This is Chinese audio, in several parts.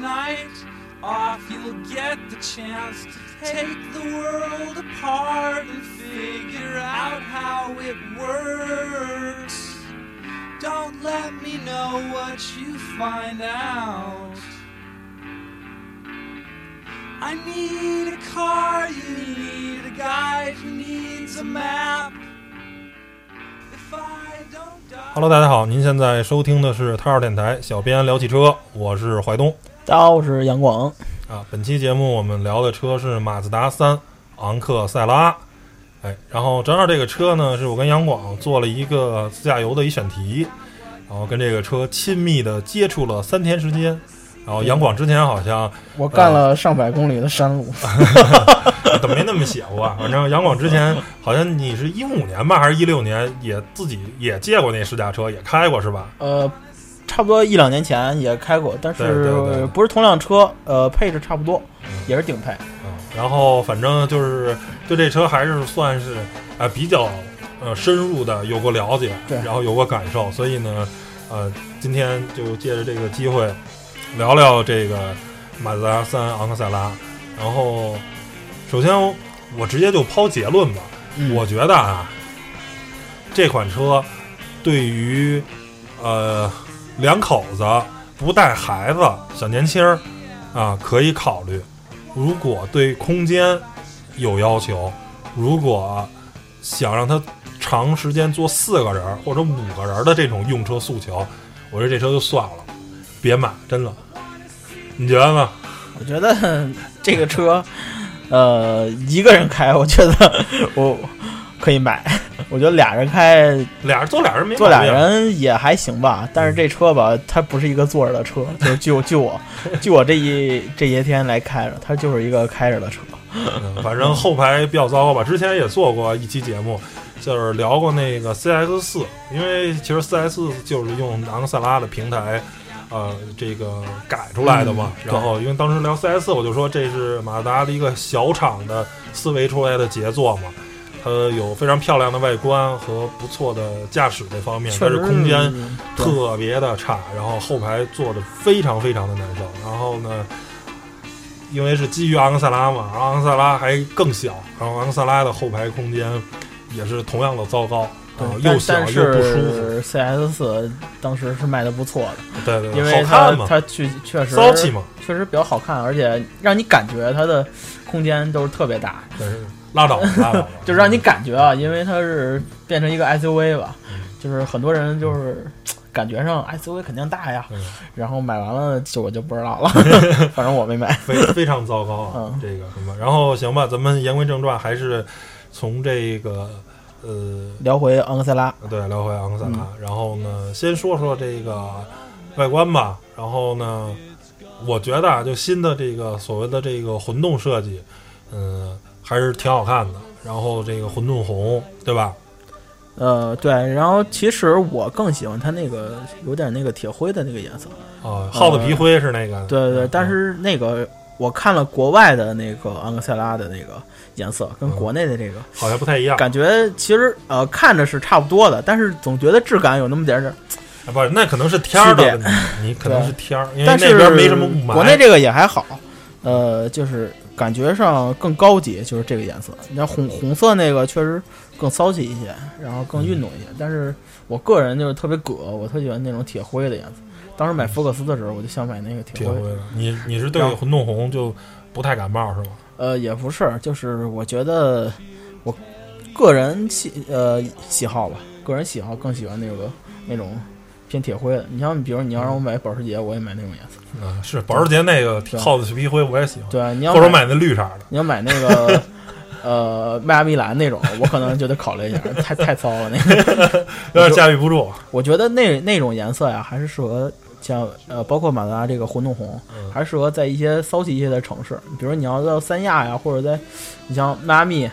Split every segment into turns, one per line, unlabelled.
night off, you'll get the chance to take the world apart and figure out how it works. Don't let me know what you find out. I need a car, you need a guide, who needs a map. If I don't die.
Hello，大家好，您现在收听的是太二电台，小编聊汽车，我是怀东
大家好，我是杨广。
啊。本期节目我们聊的车是马自达三昂克赛拉，哎，然后正好这个车呢是我跟杨广做了一个自驾游的一选题，然后跟这个车亲密的接触了三天时间。然后杨广之前好像
我干了上百公里的山路，
怎么没那么写过啊？反正杨广之前好像你是一五年吧，还是一六年也自己也借过那试驾车，也开过是吧？
呃，差不多一两年前也开过，但是不是同辆车，呃，配置差不多，也是顶配。
嗯，然后反正就是对这车还是算是呃比较呃深入的有过了解，
对
然后有过感受，所以呢，呃，今天就借着这个机会聊聊这个马自达三昂克赛拉。然后，首先我直接就抛结论吧，
嗯
我觉得啊，这款车对于呃两口子不带孩子小年轻儿啊可以考虑。如果对空间有要求，如果想让他长时间坐四个人或者五个人的这种用车诉求，我觉得这车就算了，别买，真的。你觉得呢？
我觉得这个车，呃，一个人开，我觉得我可以买。我觉得俩人开，
俩人坐俩人没
坐俩人也还行吧。但是这车吧，它不是一个坐着的车，就是据我据我据我这一这些天来开着，它就是一个开着的车。
嗯，反正后排比较糟糕吧。之前也做过一期节目，就是聊过那个 CS 四，因为其实 CX 就是用昂克赛拉的平台，呃，这个改出来的嘛。
嗯
然后因为当时聊 CX，我就说这是马自达的一个小厂的思维出来的杰作嘛。它有非常漂亮的外观和不错的驾驶这方面，
确实
但是空间特别的差，然后后排坐着非常非常的难受。然后呢，因为是基于昂克赛拉嘛，昂克赛拉还更小，然后昂克赛拉的后排空间也是同样的糟糕，然后，又小又不舒服。
CS 四当时是卖的不错的，
对对对，
因为它
好看嘛，
它确确实
骚气嘛，
确实比较好看，而且让你感觉它的空间都是特别大，
但是拉倒吧 拉倒，
就是让你感觉啊，因为它是变成一个 SUV 吧，
嗯
就是很多人就是感觉上 SUV 肯定大呀，
嗯
然后买完了就我就不知道了，反正我没买。
非非常糟糕啊，
嗯
这个什么。然后行吧，咱们言归正传，还是从这个呃
聊回昂克赛拉，
对，聊回昂克赛拉。
嗯
然后呢，先说说这个外观吧。然后呢，我觉得啊，就新的这个所谓的这个混动设计，嗯、还是挺好看的。然后这个混沌红，对吧？
呃，对，然后其实我更喜欢它那个有点那个铁灰的那个颜色，
哦，耗子皮灰是那个。
对对但是那个我看了国外的那个昂克赛拉的那个颜色，跟
嗯
国内的这个
好像不太一样。
感觉其实呃看着是差不多的，但是总觉得质感有那么点儿点
不是，那可能是天儿的问题，你可能是天儿，因为那边没什么雾霾。
国内这个也还好，呃，就是感觉上更高级，就是这个颜色。你像红红色那个确实更骚气一些，然后更运动一些。但是我个人就是特别葛，我特喜欢那种铁灰的颜色。当时买福克斯的时候，我就想买那个铁灰。
铁灰的，你你是对
然后
混动红就不太感冒是吗？
呃，也不是，就是我觉得我个人喜呃喜好吧，个人喜好更喜欢那个那种偏铁灰的。你像比如你要让我买保时捷，我也买那种颜色。
嗯，是保时捷那个
对
耗子皮灰我也喜欢，
对啊，你要
或者买那绿色的。
你要买那个呃迈阿密蓝那种，我可能就得考虑一下，太太骚了那个。
有点驾驭不住。
我觉得那那种颜色呀，还是适合像呃，包括马自达这个混动红，
嗯
还是适合在一些骚气一些的城市，比如你要到三亚呀，或者在你像迈阿密，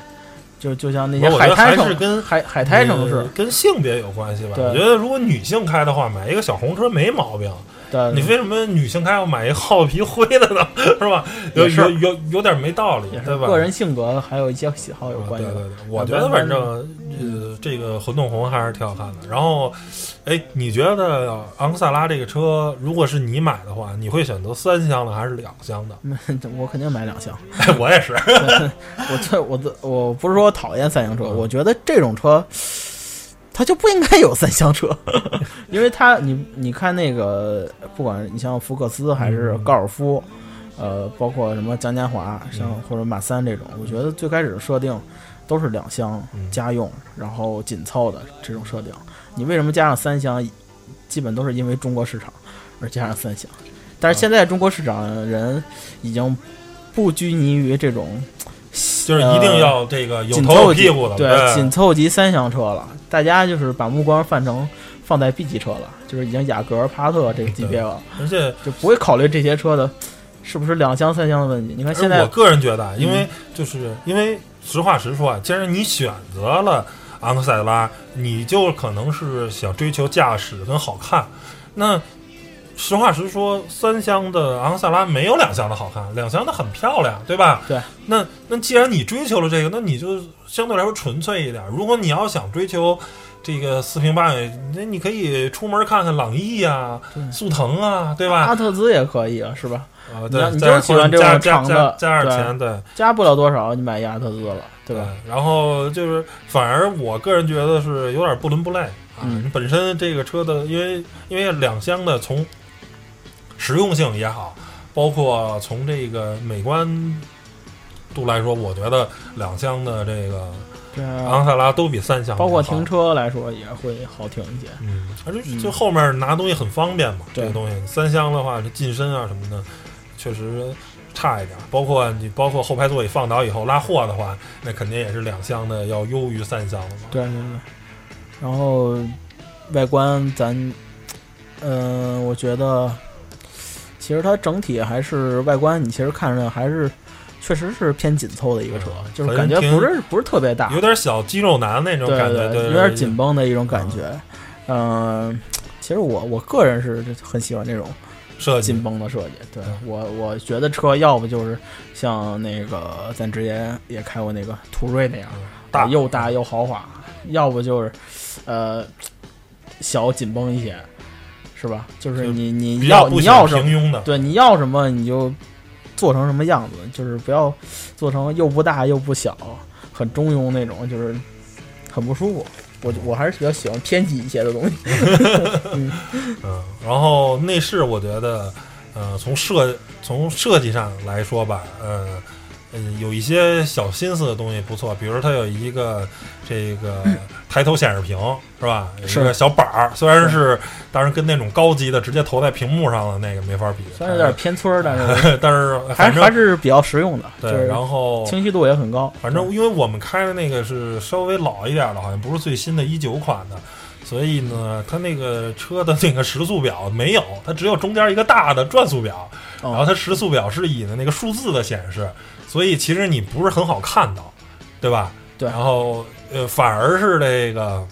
就就像那些
我觉得还
海滩城
是跟
海海滩城市
呃，跟性别有关系吧？我觉得如果女性开的话，买一个小红车没毛病。
的
你为什么女性开要买一耗皮灰的呢？是吧？有有有有点没道理对吧？
个人性格还有一些喜好有
啊
关系的。
对对对，我觉得反正呃，这个混动红还是挺好看的。然后，哎，你觉得昂克赛拉这个车，如果是你买的话，你会选择三厢的还是两厢的？
我肯定买两厢。
我也是。
我这我这我不是说讨厌三厢车，我觉得这种车它就不应该有三厢车，因为它你你看那个，不管你像福克斯还是高尔夫，呃，包括什么嘉年华，像或者马三这种，我觉得最开始的设定。都是两厢家用，然后紧凑的这种设定。你为什么加上三厢？基本都是因为中国市场而加上三厢。但是现在中国市场人已经不拘泥于这种，
就是一定要这个有头有屁股的，
对，紧凑级三厢车了。大家就是把目光放成放在 B 级车了，就是已经雅阁、帕萨特这个级别了，
而且
就不会考虑这些车的是不是两厢、三厢的问题。你看现在，
我个人觉得，因为就是因为。实话实说啊，既然你选择了昂克赛拉，你就可能是想追求驾驶跟好看。那实话实说，三厢的昂克赛拉没有两厢的好看，两厢的很漂亮，对吧？
对。
那那既然你追求了这个，那你就相对来说纯粹一点。如果你要想追求这个四平八稳，那你可以出门看看朗逸啊、速腾啊，对吧？
阿特兹也可以啊，是吧？
啊，对，
你就喜欢这种长的，
加点钱，对，
加不了多少，你买亚特兹了，对吧？
然后就是，反而我个人觉得是有点不伦不类啊。你本身这个车的，因为因为两厢的，从实用性也好，包括从这个美观度来说，我觉得两厢的这个。昂克赛拉都比三厢，
包括停车来说也会好停一些。
嗯，而且就后面拿东西很方便嘛。这个东西，三厢的话，这进深啊什么的，确实差一点。包括你，包括后排座椅放倒以后拉货的话，那肯定也是两厢的要优于三厢的嘛。
对对对。然后外观，咱，嗯，我觉得其实它整体还是外观，你其实看着还是。确实是偏紧凑的一个车，就是感觉不是不是特别大，
有点小肌肉男那种感觉，
有点紧绷的一种感觉。嗯，其实我我个人是很喜欢这种
设
计紧绷的设计。对我我觉得车要不就是像那个咱之前也开过那个途锐那样，
大
又大又豪华；要不就是呃小紧绷一些，是吧？就是你你要你要什么，对你要什么你就。做成什么样子？就是不要做成又不大又不小，很中庸那种，就是很不舒服。我我还是比较喜欢偏激一些的东西。
嗯，然后内饰我觉得，呃，从设从设计上来说吧，呃。嗯，有一些小心思的东西不错，比如它有一个这个抬头显示屏，是吧？
是
个小板儿，虽然是，当然跟那种高级的直接投在屏幕上的那个没法比，
虽然有点偏村儿，但
是但是
还还是比较实用的。
对，然后
清晰度也很高。
反正因为我们开的那个是稍微老一点的，好像不是最新的一九款的，所以呢，它那个车的那个时速表没有，它只有中间一个大的转速表，然后它时速表是以的那个数字的显示。所以其实你不是很好看到，对吧？
对。
然后呃，反而是这个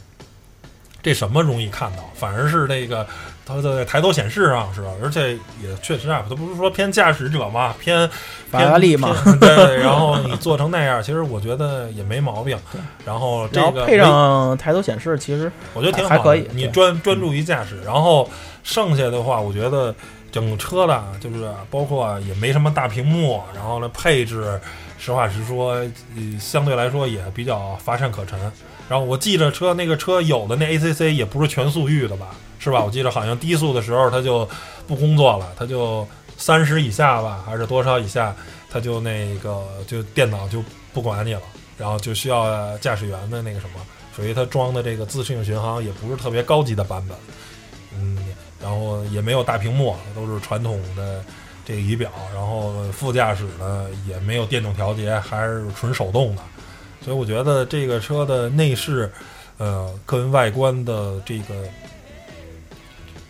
这什么容易看到？反而是这个它的抬头显示上是吧？而且也确实啊，它不是说偏驾驶者嘛，偏
法拉利嘛。
对。然后你做成那样，其实我觉得也没毛病。然后这个
配上抬头显示，其实
我觉得挺好，
还可以。
你专专注于驾驶，然后剩下的话，我觉得。整车的，就是包括也没什么大屏幕，然后呢，配置，实话实说，相对来说也比较乏善可陈。然后我记着车那个车有的那 ACC 也不是全速域的吧，是吧？我记得好像低速的时候它就不工作了，它就三十以下吧，还是多少以下，它就那个就电脑就不管你了，然后就需要驾驶员的那个什么，属于它装的这个自适应巡航也不是特别高级的版本，然后也没有大屏幕，都是传统的这个仪表。然后副驾驶呢也没有电动调节，还是纯手动的。所以我觉得这个车的内饰，呃，跟外观的这个，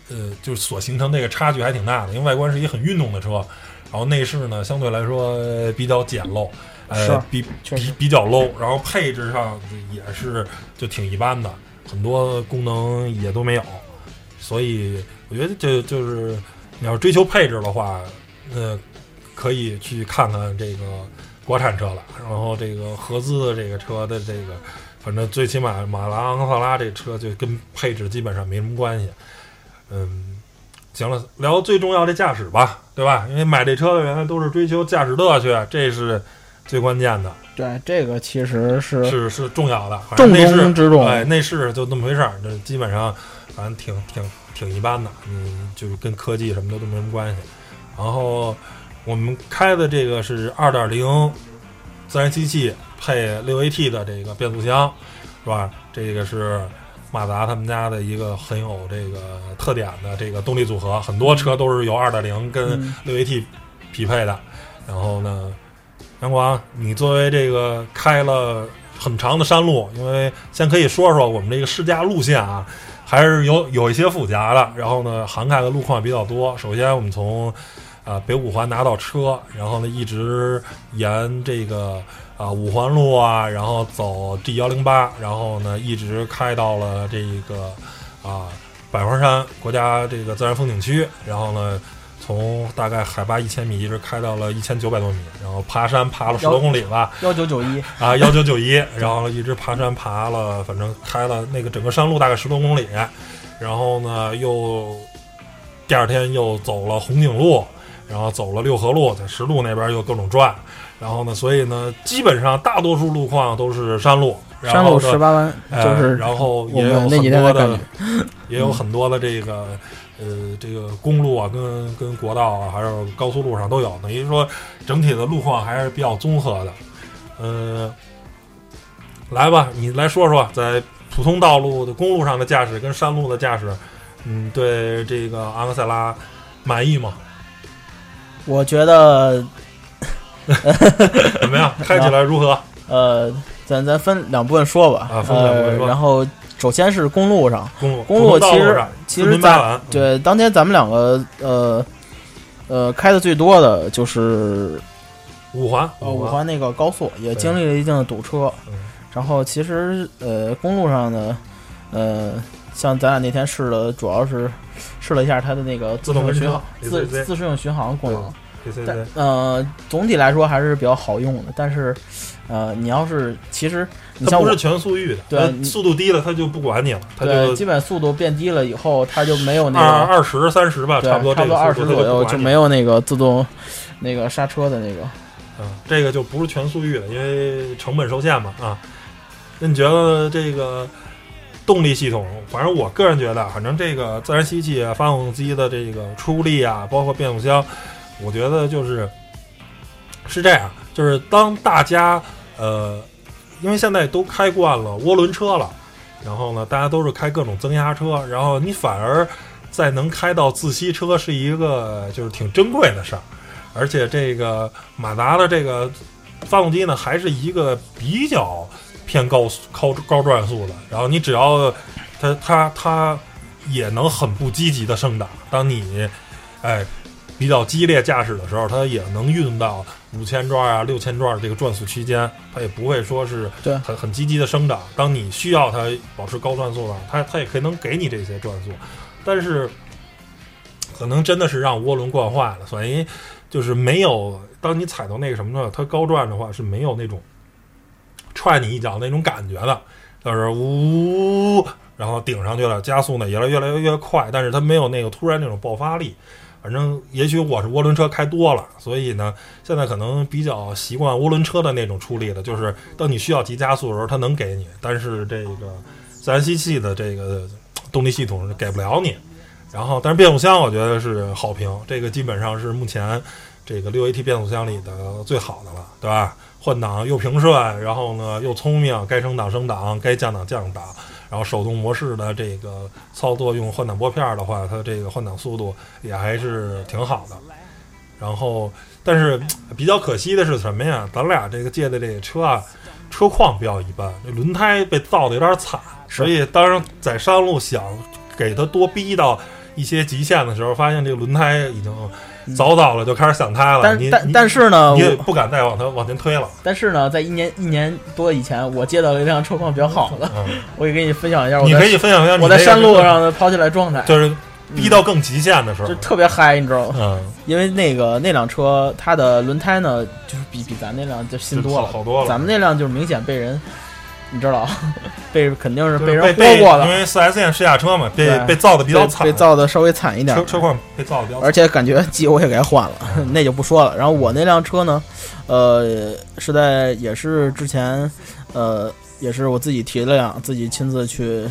呃，就是所形成这个差距还挺大的。因为外观是一个很运动的车，然后内饰呢相对来说比较简陋，呃，比比比较 low。然后配置上也是就挺一般的，很多功能也都没有。所以。我觉得就就是你要追求配置的话，呃，可以去看看这个国产车了。然后这个合资的这个车的这个，反正最起码马拉昂克萨拉这车就跟配置基本上没什么关系。嗯，行了，聊最重要的驾驶吧，对吧？因为买这车的人都是追求驾驶乐趣，这是最关键的，
对，这个其实是
是是重要的。反
重
正内饰
中之重。
哎，内饰就那么回事儿，这基本上反正挺挺挺一般的，嗯，就是跟科技什么的都没什么关系。然后我们开的这个是二点零自然吸气配六 AT 的这个变速箱，是吧？这个是马达他们家的一个很有这个特点的这个动力组合，很多车都是由二点零跟
嗯
六 AT 匹配的。然后呢，杨光，你作为这个开了很长的山路，因为先可以说说我们这个试驾路线啊，还是有有一些复杂的。然后呢，涵盖的路况比较多。首先，我们从啊、北五环拿到车，然后呢一直沿这个啊、五环路啊，然后走 G 幺零八，然后呢一直开到了这个啊、百花山国家这个自然风景区，然后呢。从大概海拔一千米一直开到了一千九百多米，然后爬山爬了十多公里吧，
幺九九一，
啊，幺九九一，然后一直爬山爬了，反正开了那个整个山路大概十多公里，然后呢又第二天又走了红景路，然后走了六合路，在石路那边又各种转，然后呢，所以呢，基本上大多数路况都是山路，然
山路
后
十八弯，
呃
就是
然后也有很多的。也有很多的这个呃这个公路啊，跟跟国道啊，还有高速路上都有，等于说整体的路况还是比较综合的。呃，来吧，你来说说在普通道路的公路上的驾驶跟山路的驾驶，嗯，对这个昂克赛拉满意吗？
我觉得，
怎么样？开起来如何？
呃，咱咱分两部分说吧。
啊分两部分
呃，
说
然后首先是公路上，
公路
其实
上
其实
四平八稳，
对，当天咱们两个呃呃开的最多的就是
五环
呃五环那个高速，也经历了一定的堵车。
嗯
然后其实呃公路上呢，呃像咱俩那天试的，主要是试了一下它的那个
自动
巡航、自自适应巡航功能。但呃，总体来说还是比较好用的。但是，呃，你要是其实你像我
它不是，全速域的，它
对
速度低了它就不管你了，它
对，
就
基本速度变低了以后，它就没有那
二
个
二十三十吧，差不多
差不多二
这个速度
十左右就没
有。
有那个自动那个刹车的那个。
嗯，这个就不是全速域的，因为成本受限嘛啊。那你觉得这个动力系统？反正我个人觉得，反正这个自然吸气啊、发动机的这个出力啊，包括变速箱，我觉得就是是这样，就是当大家呃，因为现在都开惯了涡轮车了，然后呢，大家都是开各种增压车，然后你反而再能开到自吸车，是一个就是挺珍贵的事儿。而且这个马达的这个发动机呢，还是一个比较偏高速高高转速的。然后你只要它它它也能很不积极的升档，当你哎比较激烈驾驶的时候，它也能运到五千转啊、六千转这个转速区间，它也不会说是很很积极的生长。当你需要它保持高转速了，它它也可以能给你这些转速，但是可能真的是让涡轮惯坏了，所以就是没有当你踩到那个什么呢，它高转的话是没有那种踹你一脚那种感觉的，就是呜，然后顶上去了，加速呢也越来越越快，但是它没有那个突然那种爆发力。反正也许我是涡轮车开多了，所以呢，现在可能比较习惯涡轮车的那种出力的，就是当你需要急加速的时候，它能给你，但是这个自然吸气的这个动力系统是给不了你。然后，但是变速箱我觉得是好评，这个基本上是目前这个六 AT 变速箱里的最好的了，对吧？换挡又平顺，然后呢又聪明，该升档升档，该降档降档，然后手动模式的这个操作用换挡拨片的话，它这个换挡速度也还是挺好的。然后，但是比较可惜的是什么呀？咱俩这个借的这个车啊，车况比较一般，这轮胎被造的有点惨，所以当然在山路想给它多逼到一些极限的时候，发现这个轮胎已经早早了就开始散胎了。你
但但但是呢，
你也不敢再往它往前推了。
但是呢，在一年一年多以前，我接到了一辆车况比较好的，
嗯，
我也给你分享一下我
你可以分享一下
我在山路上的跑起来状态，
就是逼到更极限的时候
就，特别嗨，你知道吗？
嗯，
因为那个那辆车它的轮胎呢，就是比比咱那辆就新多了，
好好多了。
咱们那辆就是明显被人你知道，被肯定是被人
被被
豁过的，
因为四 S 店试驾车嘛，被被造的比较惨，
被造的稍微惨一点
车。车况被造的比较惨，
而且感觉机油也该换了，那就不说了。然后我那辆车呢，呃，是在也是之前，呃，也是我自己提了辆，自己亲自去，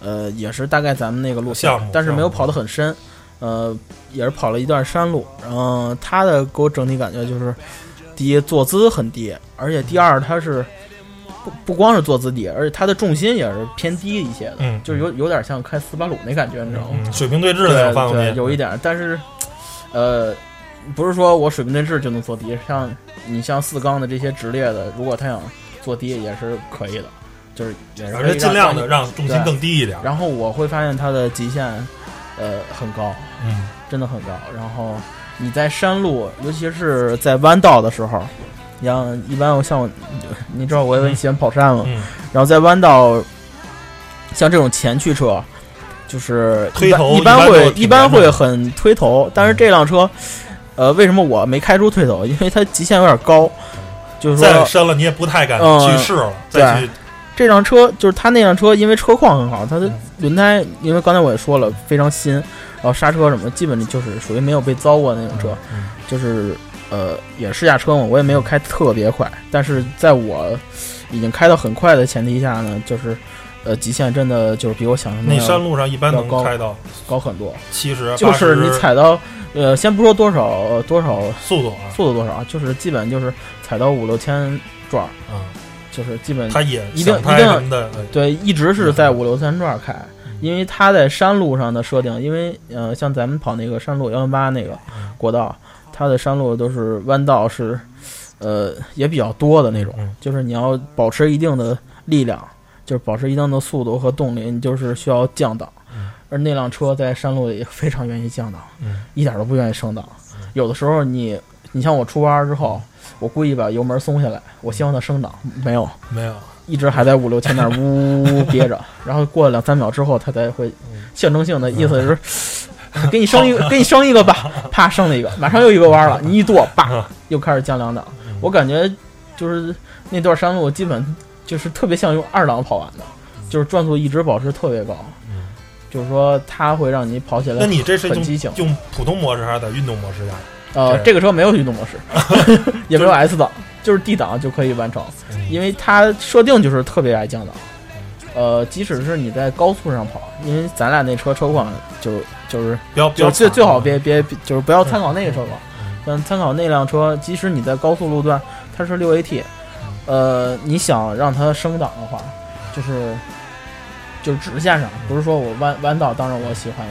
呃，也是大概咱们那个路线但是没有跑得很深，呃，也是跑了一段山路。然后它的给我整体感觉就是，第一坐姿很低，而且第二它是。不不光是坐姿低，而且它的重心也是偏低一些的，
嗯
就是有有点像开斯巴鲁那感觉，你知道吗？
嗯，水平对峙的那种发动
对，有一点儿，但是，呃，不是说我水平对峙就能做低，像你像四缸的这些直列的，如果他想做低也是可以的，就是也是可以
而且尽量的
让
让重心更低一点。
然后我会发现它的极限，呃，很高，
嗯，
真的很高。然后你在山路，尤其是在弯道的时候，像一般我像我，你知道我也喜欢跑山嘛，
嗯。
然后在弯道，像这种前驱车，就是
推头
一般会一般会很推头，但是这辆车，呃，为什么我没开出推头？因为它极限有点高，就是说
再深了你也不太敢
嗯
去试了，再去。
这辆车就是它那辆车，因为车况很好，它的
嗯。
轮胎，因为刚才我也说了非常新，然后刹车什么基本就是属于没有被糟过那种车，
嗯。
就是呃也试驾车嘛，我也没有开特别快，但是在我已经开到很快的前提下呢，就是呃极限真的就是比我想象的
那山路上一般
要高。
能开到
高很多，
七十，
就是你踩到呃先不说多少呃多少
速度啊，
速度多少，就是基本就是踩到五六千转儿，
嗯，
就是基本
它也
一定一定对，一直是在五六千转开，
嗯。
因为它在山路上的设定，因为呃，像咱们跑那个山路幺零八那个
嗯。
国道，它的山路都是弯道是，呃，也比较多的那种，
嗯。
就是你要保持一定的力量，就是保持一定的速度和动力，你就是需要降档。
嗯。
而那辆车在山路里非常愿意降档，
嗯。
一点都不愿意升档。有的时候你，你像我出弯之后，我故意把油门松下来，我希望它升档，没有，
没有，
一直还在五六千那儿呜呜呜憋着，然后过了两三秒之后，它才会象征性的意思是，给你升一个，给你升一个吧，啪升了一个，马上又一个弯了，你一跺，叭又开始降两档。我感觉就是那段山路基本就是特别像用二档跑完的，就是转速一直保持特别高，就是说它会让你跑起来
那你这是
很激情。
用用普通模式还是在运动模式下？
呃，这个车没有运动模式，也没有 S 档，就是 D 档就可以完成。
嗯
因为它设定就是特别爱降档。呃，即使是你在高速上跑，因为咱俩那车车况就就是
比较比较
就最最好别别就是不要参考那个车况，
嗯。
参考那辆车，即使你在高速路段，它是六 AT，呃，你想让它升档的话，就是就是直线上，不是说我弯弯道，当然我喜欢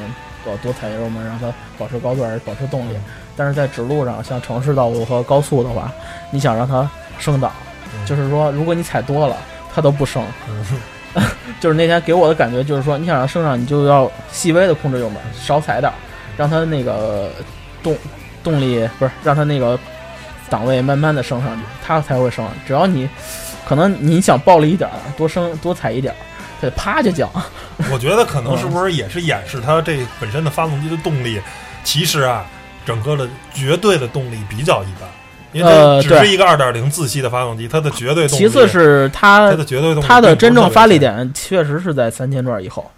多多踩油门，让它保持高段，保持动力。但是在直路上，像城市道路和高速的话，你想让它升档，
嗯。
就是说，如果你踩多了，它都不升。
嗯
就是那天给我的感觉就是说，你想让它升上，你就要细微的控制油门，少踩点儿，让它那个动动力不是让它那个档位慢慢的升上去，它才会升。只要你可能你想暴力一点儿，多升多踩一点儿，它就啪就降。
我觉得可能 是不是也是掩饰它这本身的发动机的动力，其实啊，整个的绝对的动力比较一般，因为只是一个二点零自吸的发动机，它的绝对动力，
其次是它
它的绝对动力，
它的真正发力，点确实是在三千转以后，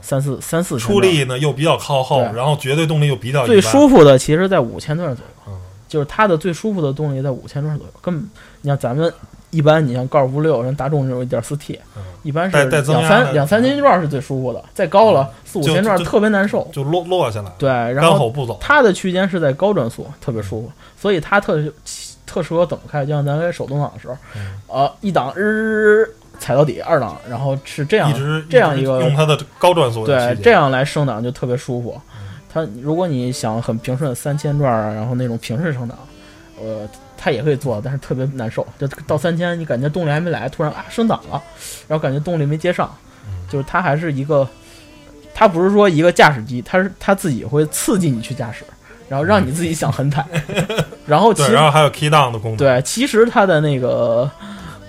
三四三四
出力呢又比较靠后，然后绝对动力又比较
最舒服的其实在五千转左右，
嗯
就是它的最舒服的动力在五千转左右。根本你像咱们一般，你像高尔夫六、人大众这种一点四 T，
嗯
一般是两三两三千转是最舒服的，再高了四五千转特别难受。
就落落下来，
对，然后它的区间是在高转速，特别舒服，所以它特特适合怎么开？就像咱开手动挡的时候，
嗯
呃，一档日、踩到底，二档，然后是这样
一直
这样一个
用它的高转速
对，这样来升档就特别舒服。它如果你想很平顺三千转啊，然后那种平顺升档，呃，它也可以做，但是特别难受。就到三千，你感觉动力还没来，突然啊升档了，然后感觉动力没接上，就是它还是一个，它不是说一个驾驶机，它是它自己会刺激你去驾驶，然后让你自己想很踩，然后其
对，
实
然后还有 key down 的功能，
对，其实它的那个。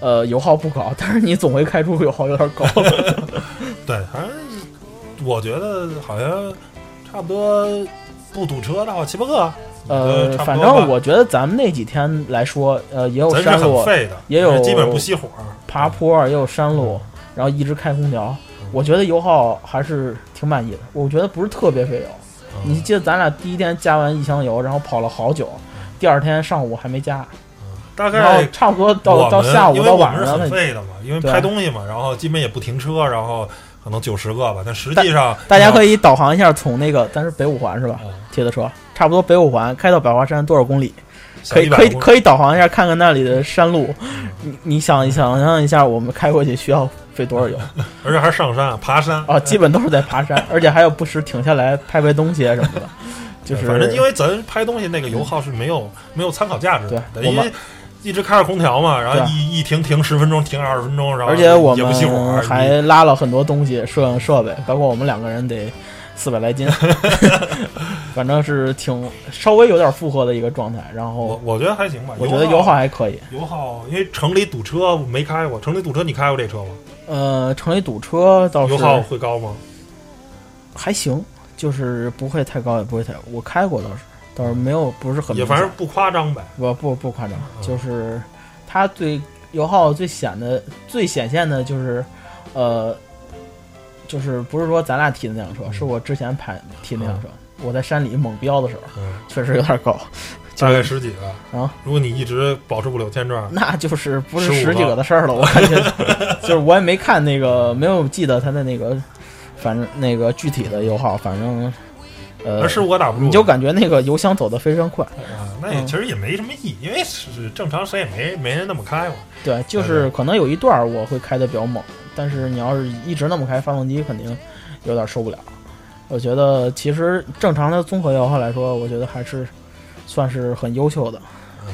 呃，油耗不高，但是你总会开出油耗有点高。
对，反正我觉得好像差不多不堵车的话七八个
呃，反正我觉得咱们那几天来说，呃，也有山路，也有
基本不熄火。
爬坡，也有山路，然后一直开空调。我觉得油耗还是挺满意的，我觉得不是特别费油。
嗯。
你记得咱俩第一天加完一箱油，然后跑了好久，第二天上午还没加，
大概
差不多到到下午
因为
到
我们是
晚上了，
很废的嘛，因为
对。
拍东西嘛，然后基本也不停车，然后可能九十个吧，但实际上
大家可以导航一下，从那个咱是北五环是吧？
嗯
铁的车差不多北五环开到百花山多少公里？可以可以可以导航一下，看看那里的山路。你你想想象一下，我们开过去需要费多少油
而且还是上山啊爬山。
啊？基本都是在爬山，而且还有不时停下来拍拍东西啊什么的。就是
反正因为咱拍东西那个油耗是没有没有参考价值的，
对我们
因为一直开着空调嘛，然后一一停停十分钟，停二十分钟，然后
而且我们，还拉了很多东西，摄影设备，包括我们两个人得四百来斤，反正是挺稍微有点负荷的一个状态。然后
我觉得还行吧。
我觉得油耗还可以。
油耗，因为城里堵车没开过，城里堵车你开过这车吗？
呃，城里堵车倒是
油耗会高吗？
还行，就是不会太高，也不会太。我开过倒是，倒是没有不是很
也反正不夸张呗。
不不不夸张，
嗯
就是它最油耗最显的、最显现的就是，呃，就是不是说咱俩提的那辆车，
嗯
是我之前排提那辆车。我在山里猛飙的时候，
嗯，
确实有点高，
大概十几个
啊。
如果你一直保持不了现状，
那就是不是十几个的事儿了。我感觉 就是我也没看那个，没有记得它的那个，反正那个具体的油耗，反正呃，
而是我打不住，
你就感觉那个油箱走得非常快。
啊，那也
嗯
其实也没什么意义，因为是正常谁也没没人那么开嘛。
对，就是可能有一段儿我会开的比较猛，但是你要是一直那么开，发动机肯定有点受不了。我觉得其实正常的综合油耗来说，我觉得还是算是很优秀的，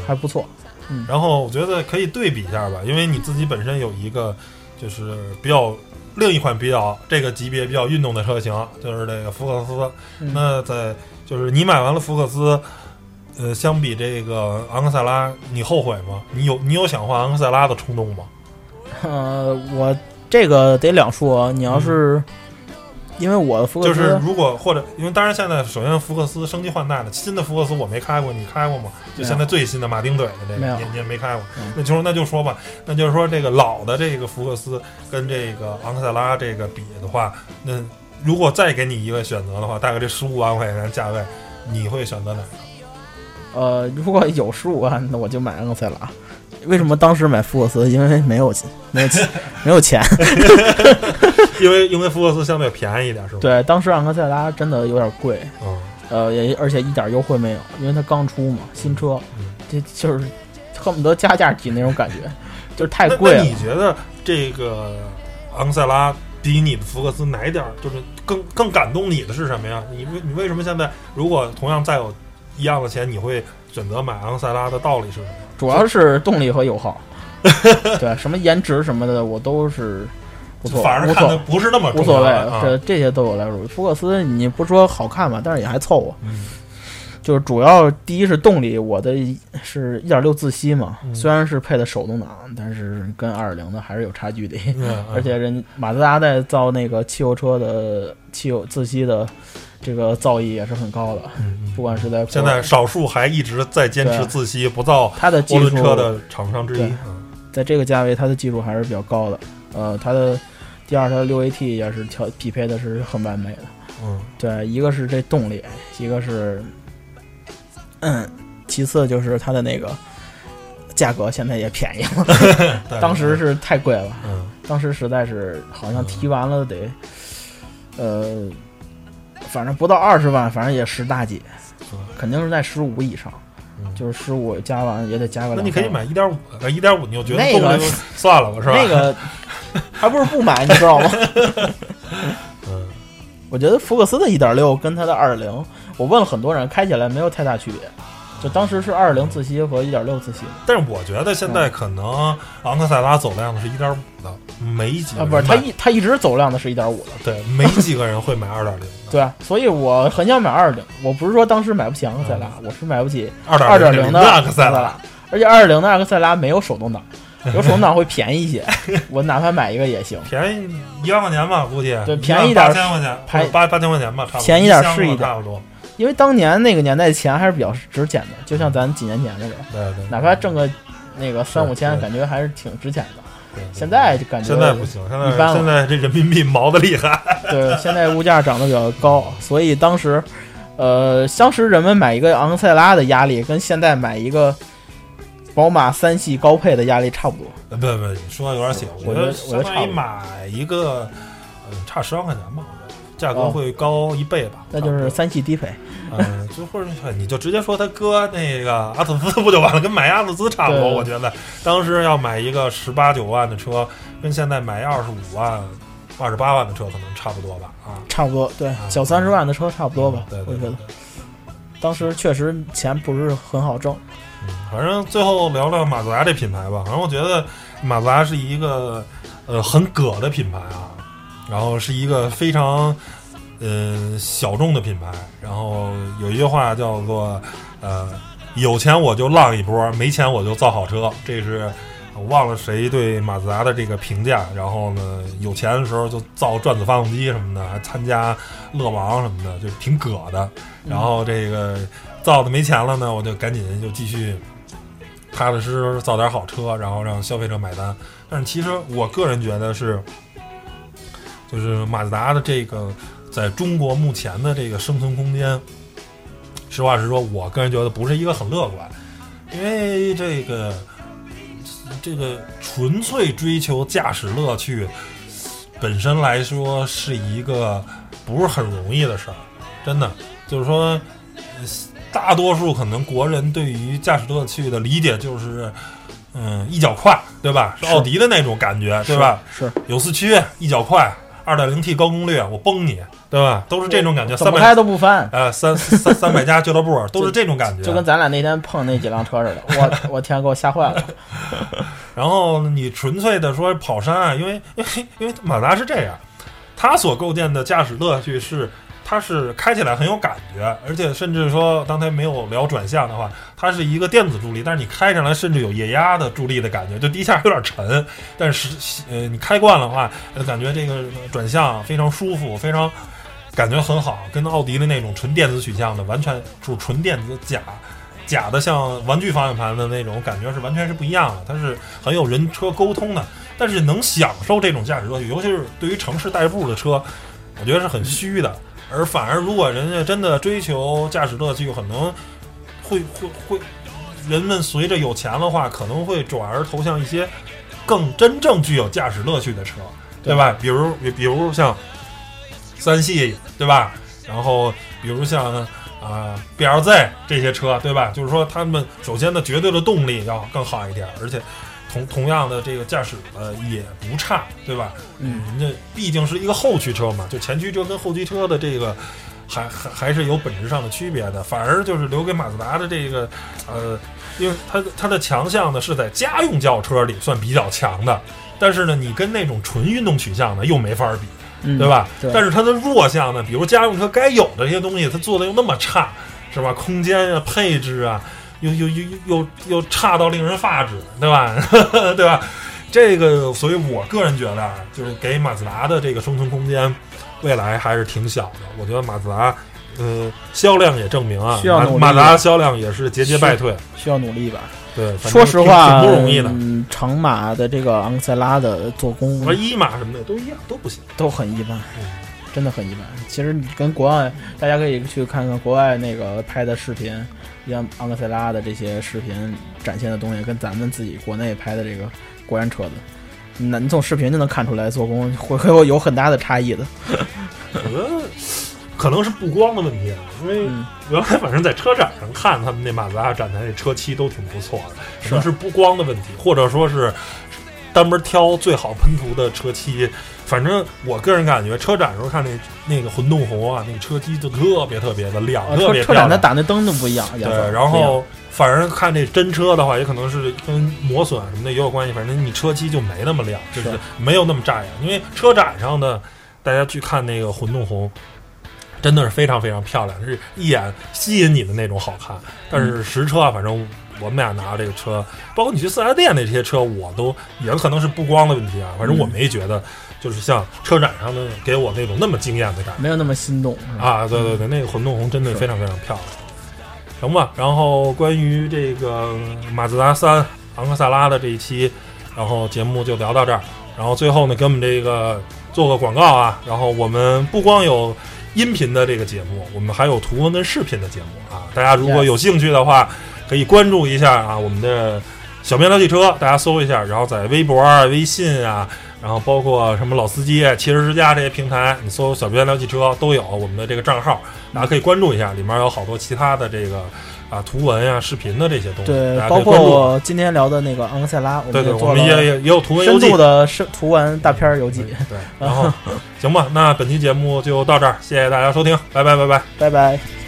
还不错。
嗯然后我觉得可以对比一下吧，因为你自己本身有一个就是比较另一款比较这个级别比较运动的车型，就是这个福克斯。
嗯
那在就是你买完了福克斯，呃，相比这个昂克赛拉，你后悔吗？你有你有想换昂克赛拉的冲动吗？
呃，我这个得两说，你要是、因为我的福克斯，
就是如果或者因为当然现在首先福克斯升级换代了，新的福克斯我没开过，你开过吗？就现在最新的马丁嘴的这个，你你也没开过
嗯。
那就说那就说吧，那就是说这个老的这个福克斯跟这个昂克赛拉这个比的话，那如果再给你一个选择的话，大概这十五万块钱价位，你会选择哪个？
呃，如果有十五万，那我就买昂克赛拉。为什么当时买福克斯？因为没有没有钱，没有钱。
因为因为福克斯相对便宜一点，是吧？，
对，当时昂克赛拉真的有点贵，
嗯，
呃，也而且一点优惠没有，因为它刚出嘛，新车，
嗯
这就是恨不得加价提那种感觉，就是太贵了
那你。觉得这个昂克赛拉比你的福克斯哪一点儿就是更更感动你的是什么呀？你为你为什么现在如果同样再有一样的钱，你会选择买昂克赛拉的道理是什么？
主要是动力和油耗，对，什么颜值什么的我都是不错，
反而看的不是那么重
无所谓。这这些都有来说。福克斯你不说好看吧，但是也还凑合。
嗯
就是主要第一是动力，我的是一点六自吸嘛，
嗯
虽然是配的手动挡，但是跟二点零的还是有差距的。
嗯
而且人马自达在造那个汽油车的汽油自吸的这个造诣也是很高的，不管是在
现在少数还一直在坚持自吸不造
它的技
涡
术
轮车的厂商之一
在这个价位，它的技术还是比较高的。呃，它的第二，它的六 AT 也是调匹配的是很完美的。
嗯
对，一个是这动力，一个是，嗯，其次就是它的那个价格现在也便宜了，
对
当时是太贵了，
嗯
当时实在是好像提完了得，呃，反正不到二十万，反正也十大几
嗯，
肯定是在十五以上，
嗯
就是十五加完也得加个。
那你可以。买一点五的，一点五你就觉得
那个
动力就算了吧，是吧？
那个还不是不买，你知道吗？
嗯
我觉得福克斯的1.6跟它的2.0，我问了很多人，开起来没有太大区别。就当时是2.0自吸和1.6自吸
但是我觉得现
嗯
在可能昂克赛拉走量的是一点五的，没几个
啊，不是它一它一直走量的是一点五的，
对，没几个人会买二点零的，
对啊，所以我很想买二点零。我不是说当时买不起昂克赛拉，我是买不起
二
点零的
零昂克赛拉
拉，，而且二点零的昂克赛拉没有手动挡，有手动挡会便宜一些，我哪怕买一个也行。
便宜一万块钱吧，估计
对便宜点
八千块钱，
便
八八千块钱吧，差不多
便宜点是一点
差不多。
因为当年那个年代钱还是比较值钱的，就像咱几年前那个，
对对，
哪怕挣个那个三五千，感觉还是挺值钱的。
对
现在就感觉
现在不行，现在
一般了
现在这人民币毛的厉害。
对，现在物价涨得比较高，所以当时，呃，当时人们买一个昂克赛拉的压力跟现在买一个宝马三系高配的压力差不多。
呃不不，你说的有点险，觉得
我觉得我觉得
相当于
差不多
买一个，嗯，差十万块钱吧，我觉得价格
哦
会高一倍吧。
那就是三系低配，
嗯，就或者你就直接说他哥那个阿特兹不就完了，跟买阿特兹差不多。我觉得当时要买一个十八九万的车，跟现在买二十五万、二十八万的车可能差不多吧？啊，
差不多，对，小三十万的车差不多吧，
对对
我觉得。当时确实钱不是很好挣。
反正最后聊聊马自达这品牌吧。反正我觉得马自达是一个呃很葛的品牌啊，然后是一个非常呃小众的品牌。然后有一句话叫做呃有钱我就浪一波，没钱我就造好车。这是我忘了谁对马自达的这个评价。然后呢，有钱的时候就造转子发动机什么的，还参加乐王什么的，就挺葛的。然后这个造的没钱了呢，我就赶紧就继续踏踏实实造点好车，然后让消费者买单。但是其实我个人觉得是，就是马自达的这个在中国目前的这个生存空间，实话实说，我个人觉得不是一个很乐观，因为这个这个纯粹追求驾驶乐趣，本身来说是一个不是很容易的事儿，真的。就是说，大多数可能国人对于驾驶乐趣的理解就是，嗯，一脚快，对吧？是
是
奥迪的那种感觉，对吧？
是，
有四驱，一脚快，二点零 T 高功率，我崩你，对吧？都是这种感觉。三百
开都不翻，
呃三三三百家俱乐部 都是这种感觉。
就跟咱俩那天碰那几辆车似的。我我天，给我吓坏了。
然后你纯粹的说跑山啊，因为因为因为马达是这样，它所构建的驾驶乐趣是，它是开起来很有感觉，而且甚至说刚才没有聊转向的话，它是一个电子助力，但是你开上来甚至有液压的助力的感觉，就第一下有点沉，但是呃你开惯了话，感觉这个转向非常舒服，非常感觉很好，跟奥迪的那种纯电子取向的完全就是纯电子假。假的像玩具方向盘的那种感觉是完全是不一样的，它是很有人车沟通的，但是能享受这种驾驶乐趣，尤其是对于城市代步的车，我觉得是很虚的。而反而如果人家真的追求驾驶乐趣，可能会会会，人们随着有钱的话，可能会转而投向一些更真正具有驾驶乐趣的车，对吧？比如比比如像三系，对吧？然后比如像啊、BLZ 这些车，对吧？就是说他们首先的绝对的动力要更好一点，而且同同样的这个驾驶呃也不差，对吧？
嗯，
那毕竟是一个后驱车嘛，就前驱车跟后驱车的这个还还还是有本质上的区别的。反而就是留给马自达的这个呃，因为它它的强项呢是在家用轿车里算比较强的，但是呢，你跟那种纯运动取向的又没法比。
嗯，
对吧？
对
但是它的弱项呢，比如家用车该有的这些东西，它做的又那么差，是吧？空间啊、配置啊，又又又又又又差到令人发指，对吧？对吧？这个，所以我个人觉得啊，就是给马自达的这个生存空间，未来还是挺小的。我觉得马自达，呃，销量也证明啊，
需要努力
马马自达销量也是节节败退。
需要努力吧。
对，
说实话，
挺挺不容易的。
嗯，长马的这个昂克赛拉的做工
和一马什么的都一样，都不行。
都很一般
嗯，
真的很一般。其实你跟国外，大家可以去看看国外那个拍的视频，像昂克赛拉的这些视频展现的东西，跟咱们自己国内拍的这个国产车子，那你从视频就能看出来做工会会有有很大的差异的。
我觉得可能是布光的问题，啊，因为
嗯
原来反正在车展上看他们那马自达展台那车漆都挺不错的，可能
是
是布光的问题，或者说是单门挑最好喷涂的车漆。反正我个人感觉，车展时候看那那个混动红啊，那个车漆就特别特别的亮，
啊
特
车车展它
别漂亮。
打那灯都不一样，
对，然后反正看这真车的话，也可能是跟磨损什么的也有关系。反正你车漆就没那么亮，就是
是
没有那么扎眼。因为车展上的大家去看那个混动红，真的是非常非常漂亮，是一眼吸引你的那种好看。但是实车啊，反正我们俩拿这个车，包括你去四 S 店的这些车，我都也可能是不光的问题啊，反正我没觉得就是像车展上的给我那种那么惊艳的感觉。
没有那么心动？
啊，对对对，那个混动红真的非常非常漂亮，行吧。然后关于这个马自达三昂克赛拉的这一期，然后节目就聊到这儿。然后最后呢，给我们这个做个广告啊。然后我们不光有音频的这个节目，我们还有图文跟视频的节目啊。大家如果有兴趣的话，可以关注一下啊我们的小编聊汽车，大家搜一下，然后在微博啊、微信啊。然后包括什么老司机、汽车之家这些平台，你搜“小编聊汽车”都有我们的这个账号，大家可以关注一下，里面有好多其他的这个啊图文呀、视频的这些东西，
对包括。我今天聊的那个昂克赛拉，我
对对，我
们
也也有图文游记
深度。的深图文大片儿游记。
对，然后 行吧，那本期节目就到这儿，谢谢大家收听，拜拜拜拜。
拜拜。